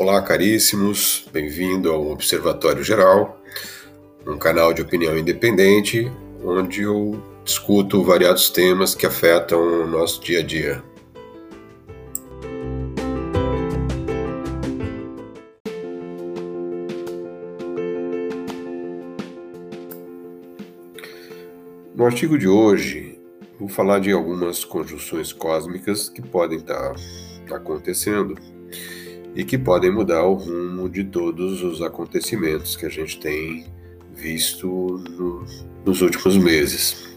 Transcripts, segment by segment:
Olá, caríssimos, bem-vindo ao Observatório Geral, um canal de opinião independente onde eu discuto variados temas que afetam o nosso dia a dia. No artigo de hoje, vou falar de algumas conjunções cósmicas que podem estar acontecendo e que podem mudar o rumo de todos os acontecimentos que a gente tem visto no, nos últimos meses.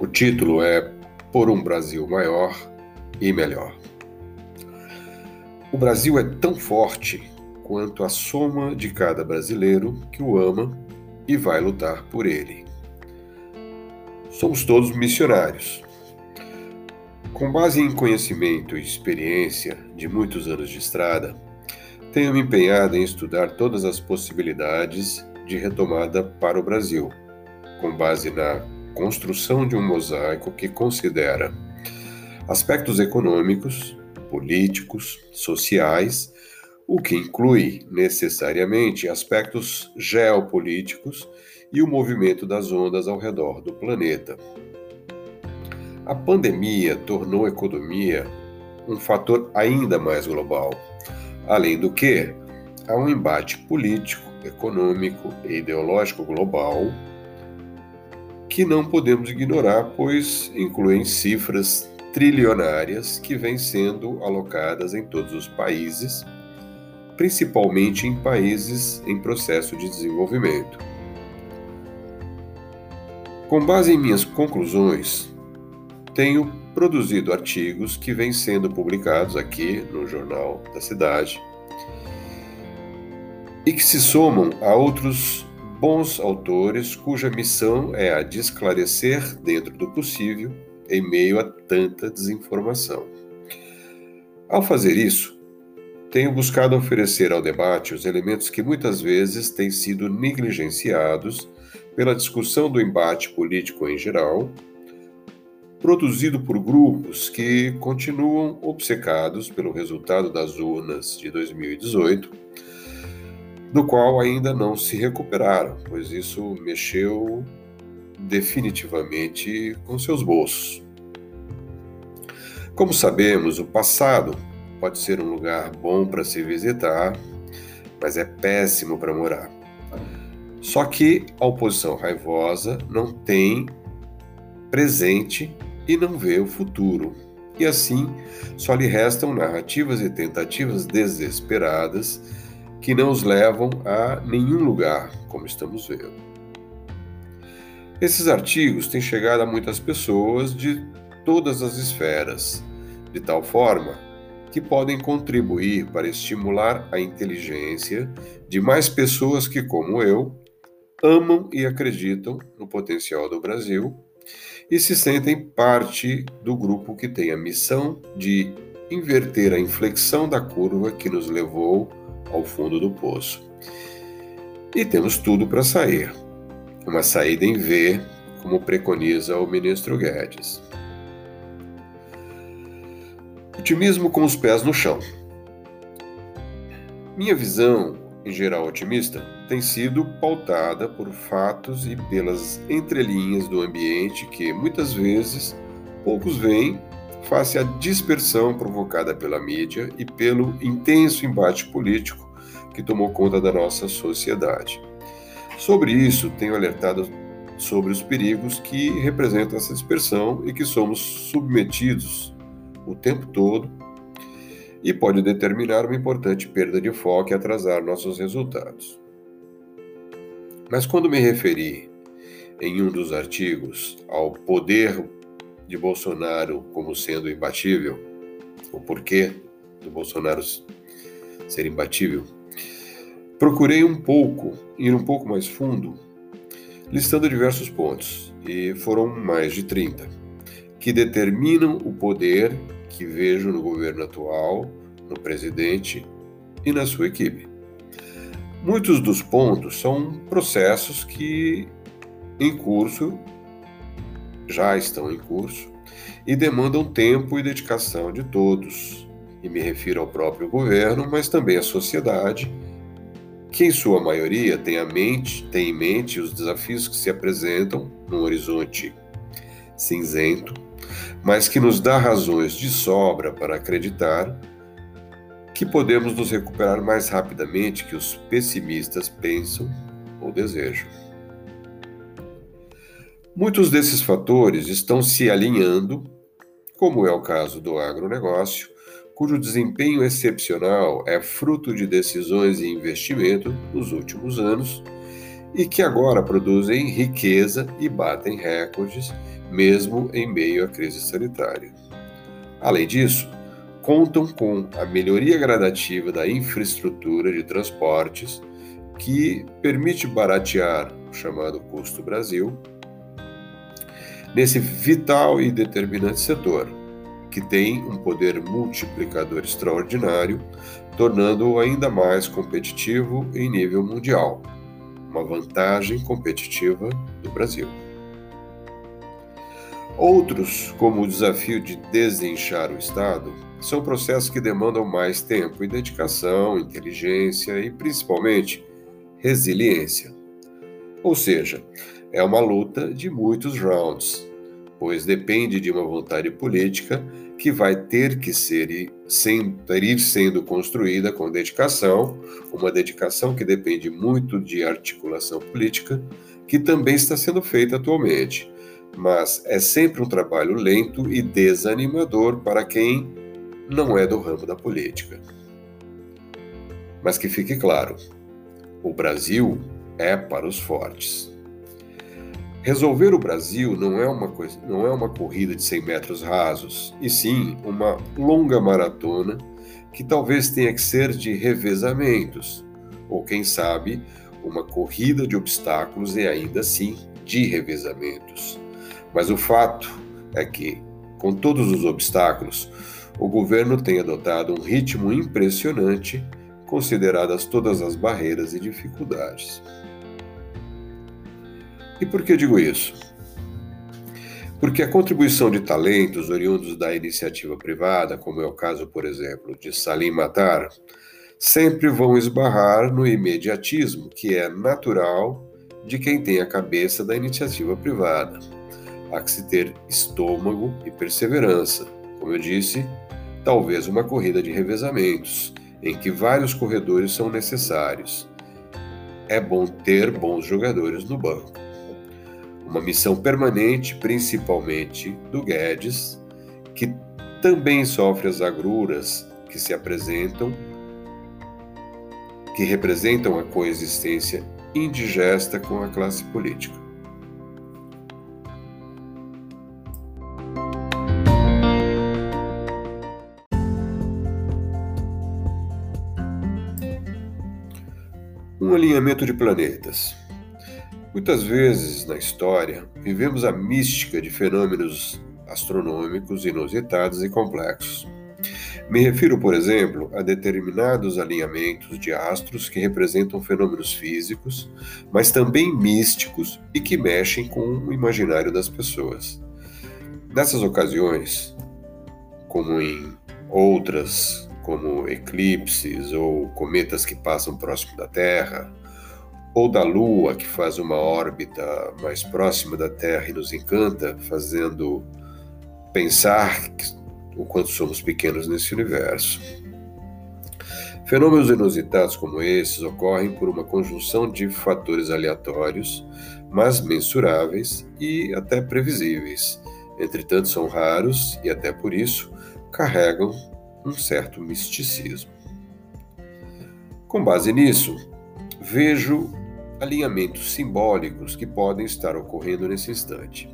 O título é Por um Brasil Maior e Melhor. O Brasil é tão forte quanto a soma de cada brasileiro que o ama e vai lutar por ele. Somos todos missionários, com base em conhecimento e experiência de muitos anos de estrada, tenho me empenhado em estudar todas as possibilidades de retomada para o Brasil, com base na construção de um mosaico que considera aspectos econômicos, políticos, sociais, o que inclui necessariamente aspectos geopolíticos e o movimento das ondas ao redor do planeta. A pandemia tornou a economia um fator ainda mais global. Além do que, há um embate político, econômico e ideológico global que não podemos ignorar, pois incluem cifras trilionárias que vêm sendo alocadas em todos os países, principalmente em países em processo de desenvolvimento. Com base em minhas conclusões, tenho produzido artigos que vêm sendo publicados aqui no Jornal da Cidade e que se somam a outros bons autores cuja missão é a de esclarecer dentro do possível em meio a tanta desinformação. Ao fazer isso, tenho buscado oferecer ao debate os elementos que muitas vezes têm sido negligenciados pela discussão do embate político em geral produzido por grupos que continuam obcecados pelo resultado das urnas de 2018, do qual ainda não se recuperaram, pois isso mexeu definitivamente com seus bolsos. Como sabemos, o passado pode ser um lugar bom para se visitar, mas é péssimo para morar. Só que a oposição raivosa não tem presente e não vê o futuro. E assim, só lhe restam narrativas e tentativas desesperadas que não os levam a nenhum lugar, como estamos vendo. Esses artigos têm chegado a muitas pessoas de todas as esferas, de tal forma que podem contribuir para estimular a inteligência de mais pessoas que, como eu, amam e acreditam no potencial do Brasil e se sentem parte do grupo que tem a missão de inverter a inflexão da curva que nos levou ao fundo do poço. E temos tudo para sair. Uma saída em V, como preconiza o ministro Guedes. Otimismo com os pés no chão. Minha visão em geral otimista, tem sido pautada por fatos e pelas entrelinhas do ambiente que muitas vezes poucos veem face à dispersão provocada pela mídia e pelo intenso embate político que tomou conta da nossa sociedade. Sobre isso, tenho alertado sobre os perigos que representa essa dispersão e que somos submetidos o tempo todo e pode determinar uma importante perda de foco e atrasar nossos resultados. Mas quando me referi em um dos artigos ao poder de Bolsonaro como sendo imbatível, o porquê do Bolsonaro ser imbatível, procurei um pouco, ir um pouco mais fundo, listando diversos pontos, e foram mais de 30, que determinam o poder que vejo no governo atual, no presidente e na sua equipe. Muitos dos pontos são processos que em curso já estão em curso e demandam tempo e dedicação de todos, e me refiro ao próprio governo, mas também à sociedade, que em sua maioria tem, a mente, tem em mente os desafios que se apresentam num horizonte cinzento, mas que nos dá razões de sobra para acreditar que podemos nos recuperar mais rapidamente que os pessimistas pensam ou desejam. Muitos desses fatores estão se alinhando, como é o caso do agronegócio, cujo desempenho excepcional é fruto de decisões e investimento nos últimos anos e que agora produzem riqueza e batem recordes, mesmo em meio à crise sanitária. Além disso, contam com a melhoria gradativa da infraestrutura de transportes, que permite baratear o chamado custo Brasil, nesse vital e determinante setor que tem um poder multiplicador extraordinário, tornando-o ainda mais competitivo em nível mundial, uma vantagem competitiva do Brasil. Outros, como o desafio de desinchar o Estado, são processos que demandam mais tempo e dedicação, inteligência e, principalmente, resiliência. Ou seja, é uma luta de muitos rounds, pois depende de uma vontade política que vai ter que ser ir sendo construída com dedicação, uma dedicação que depende muito de articulação política, que também está sendo feita atualmente. Mas é sempre um trabalho lento e desanimador para quem não é do ramo da política. Mas que fique claro: o Brasil é para os fortes. Resolver o Brasil não é uma coisa, não é uma corrida de 100 metros rasos, e sim uma longa maratona que talvez tenha que ser de revezamentos, ou quem sabe, uma corrida de obstáculos e ainda assim de revezamentos. Mas o fato é que, com todos os obstáculos, o governo tem adotado um ritmo impressionante, consideradas todas as barreiras e dificuldades. E por que digo isso? Porque a contribuição de talentos oriundos da iniciativa privada, como é o caso, por exemplo, de Salim Matar, sempre vão esbarrar no imediatismo que é natural de quem tem a cabeça da iniciativa privada. Há que se ter estômago e perseverança. Como eu disse, talvez uma corrida de revezamentos, em que vários corredores são necessários. É bom ter bons jogadores no banco uma missão permanente, principalmente do Guedes, que também sofre as agruras que se apresentam, que representam a coexistência indigesta com a classe política. Um alinhamento de planetas. Muitas vezes na história vivemos a mística de fenômenos astronômicos inusitados e complexos. Me refiro, por exemplo, a determinados alinhamentos de astros que representam fenômenos físicos, mas também místicos e que mexem com o imaginário das pessoas. Nessas ocasiões, como em outras, como eclipses ou cometas que passam próximo da Terra, ou da Lua, que faz uma órbita mais próxima da Terra e nos encanta, fazendo pensar o quanto somos pequenos nesse universo. Fenômenos inusitados como esses ocorrem por uma conjunção de fatores aleatórios, mas mensuráveis e até previsíveis. Entretanto, são raros e, até por isso, carregam um certo misticismo. Com base nisso, vejo alinhamentos simbólicos que podem estar ocorrendo nesse instante.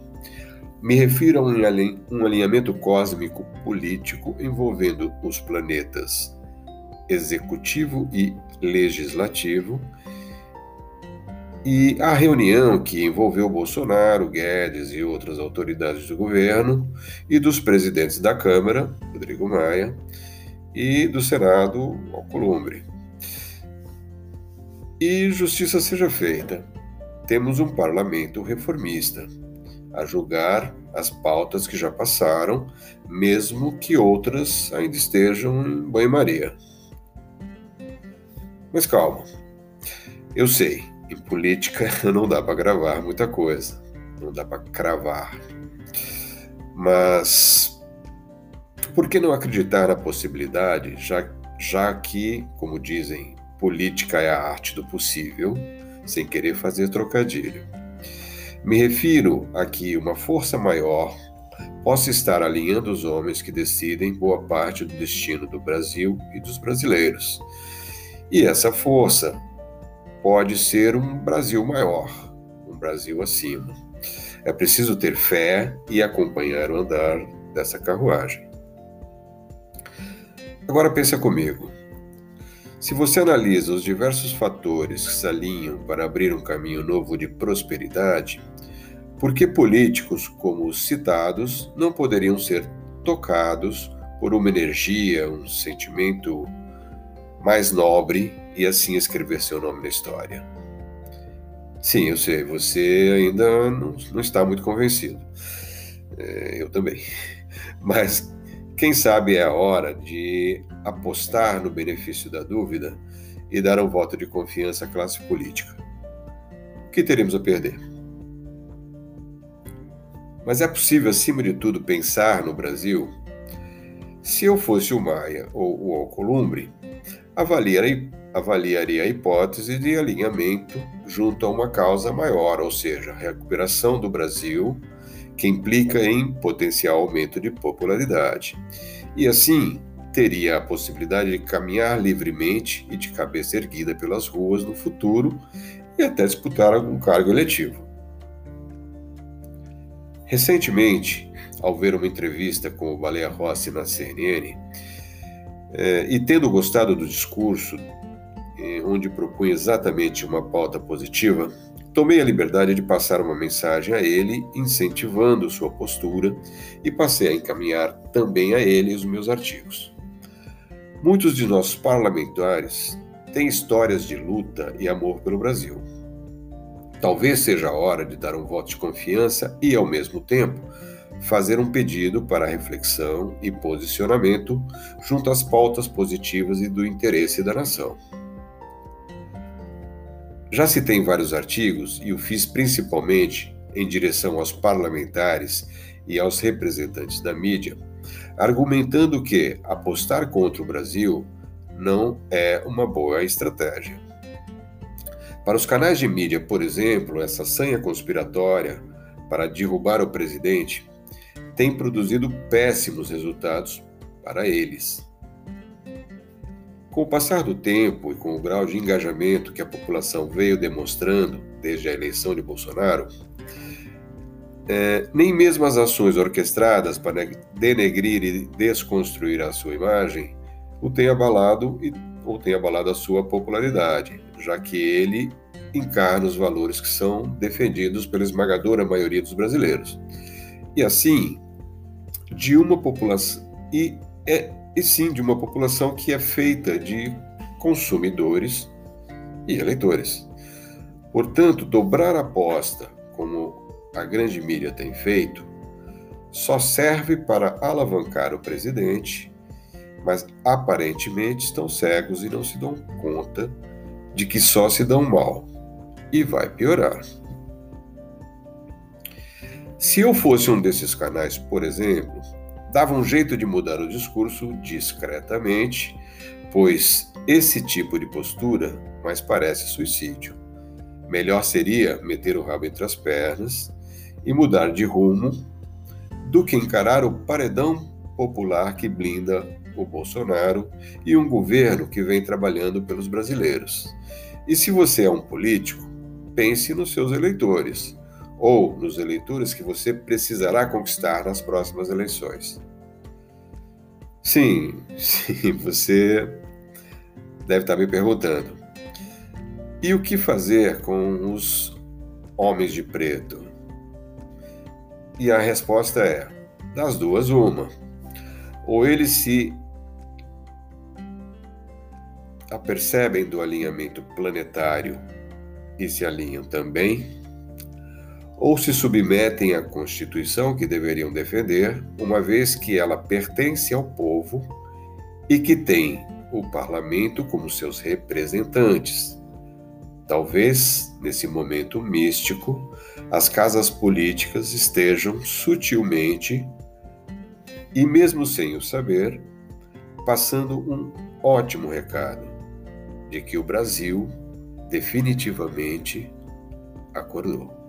Me refiro a um alinhamento cósmico político envolvendo os planetas executivo e legislativo e a reunião que envolveu Bolsonaro, Guedes e outras autoridades do governo e dos presidentes da Câmara, Rodrigo Maia, e do Senado, Alcolumbre e justiça seja feita. Temos um parlamento reformista, a julgar as pautas que já passaram, mesmo que outras ainda estejam em banho-maria. Mas calma, eu sei, em política não dá para gravar muita coisa, não dá para cravar. Mas por que não acreditar na possibilidade, já, já que, como dizem, política é a arte do possível, sem querer fazer trocadilho? Me refiro a que uma força maior possa estar alinhando os homens que decidem boa parte do destino do Brasil e dos brasileiros. E essa força pode ser um Brasil maior, um Brasil acima. É preciso ter fé e acompanhar o andar dessa carruagem. Agora pensa comigo. Se você analisa os diversos fatores que se alinham para abrir um caminho novo de prosperidade, por que políticos como os citados não poderiam ser tocados por uma energia, um sentimento mais nobre e assim escrever seu nome na história? Sim, eu sei, você ainda não, não está muito convencido. É, eu também. Mas quem sabe é a hora de apostar no benefício da dúvida e dar um voto de confiança à classe política. O que teremos a perder? Mas é possível, acima de tudo, pensar no Brasil? Se eu fosse o Maia ou o Alcolumbre, avaliaria, a hipótese de alinhamento junto a uma causa maior, ou seja, a recuperação do Brasil, que implica em potencial aumento de popularidade. E assim, teria a possibilidade de caminhar livremente e de cabeça erguida pelas ruas no futuro e até disputar algum cargo eletivo. Recentemente, ao ver uma entrevista com o Baleia Rossi na CNN, é, e tendo gostado do discurso, é, onde propunha exatamente uma pauta positiva, tomei a liberdade de passar uma mensagem a ele, incentivando sua postura, e passei a encaminhar também a ele os meus artigos. Muitos de nossos parlamentares têm histórias de luta e amor pelo Brasil. Talvez seja a hora de dar um voto de confiança e, ao mesmo tempo, fazer um pedido para reflexão e posicionamento junto às pautas positivas e do interesse da nação. Já citei em vários artigos e o fiz principalmente em direção aos parlamentares e aos representantes da mídia, argumentando que apostar contra o Brasil não é uma boa estratégia. Para os canais de mídia, por exemplo, essa sanha conspiratória para derrubar o presidente tem produzido péssimos resultados para eles. Com o passar do tempo e com o grau de engajamento que a população veio demonstrando desde a eleição de Bolsonaro, é, nem mesmo as ações orquestradas para denegrir e desconstruir a sua imagem o têm abalado e, ou têm abalado a sua popularidade já que ele encarna os valores que são defendidos pela esmagadora maioria dos brasileiros. E assim, de uma população e é e sim de uma população que é feita de consumidores e eleitores. Portanto, dobrar a aposta, como a grande mídia tem feito, só serve para alavancar o presidente, mas aparentemente estão cegos e não se dão conta de que só se dão mal e vai piorar. Se eu fosse um desses canais, por exemplo, dava um jeito de mudar o discurso discretamente, pois esse tipo de postura mais parece suicídio. Melhor seria meter o rabo entre as pernas e mudar de rumo do que encarar o paredão popular que blinda o Bolsonaro e um governo que vem trabalhando pelos brasileiros. E se você é um político, pense nos seus eleitores ou nos eleitores que você precisará conquistar nas próximas eleições. Sim, sim, você deve estar me perguntando. E o que fazer com os homens de preto? E a resposta é: das duas, uma. Ou eles se apercebem do alinhamento planetário e se alinham também, ou se submetem à Constituição que deveriam defender, uma vez que ela pertence ao povo e que tem o parlamento como seus representantes. Talvez, nesse momento místico, as casas políticas estejam sutilmente, e mesmo sem o saber, passando um ótimo recado de que o Brasil definitivamente acordou.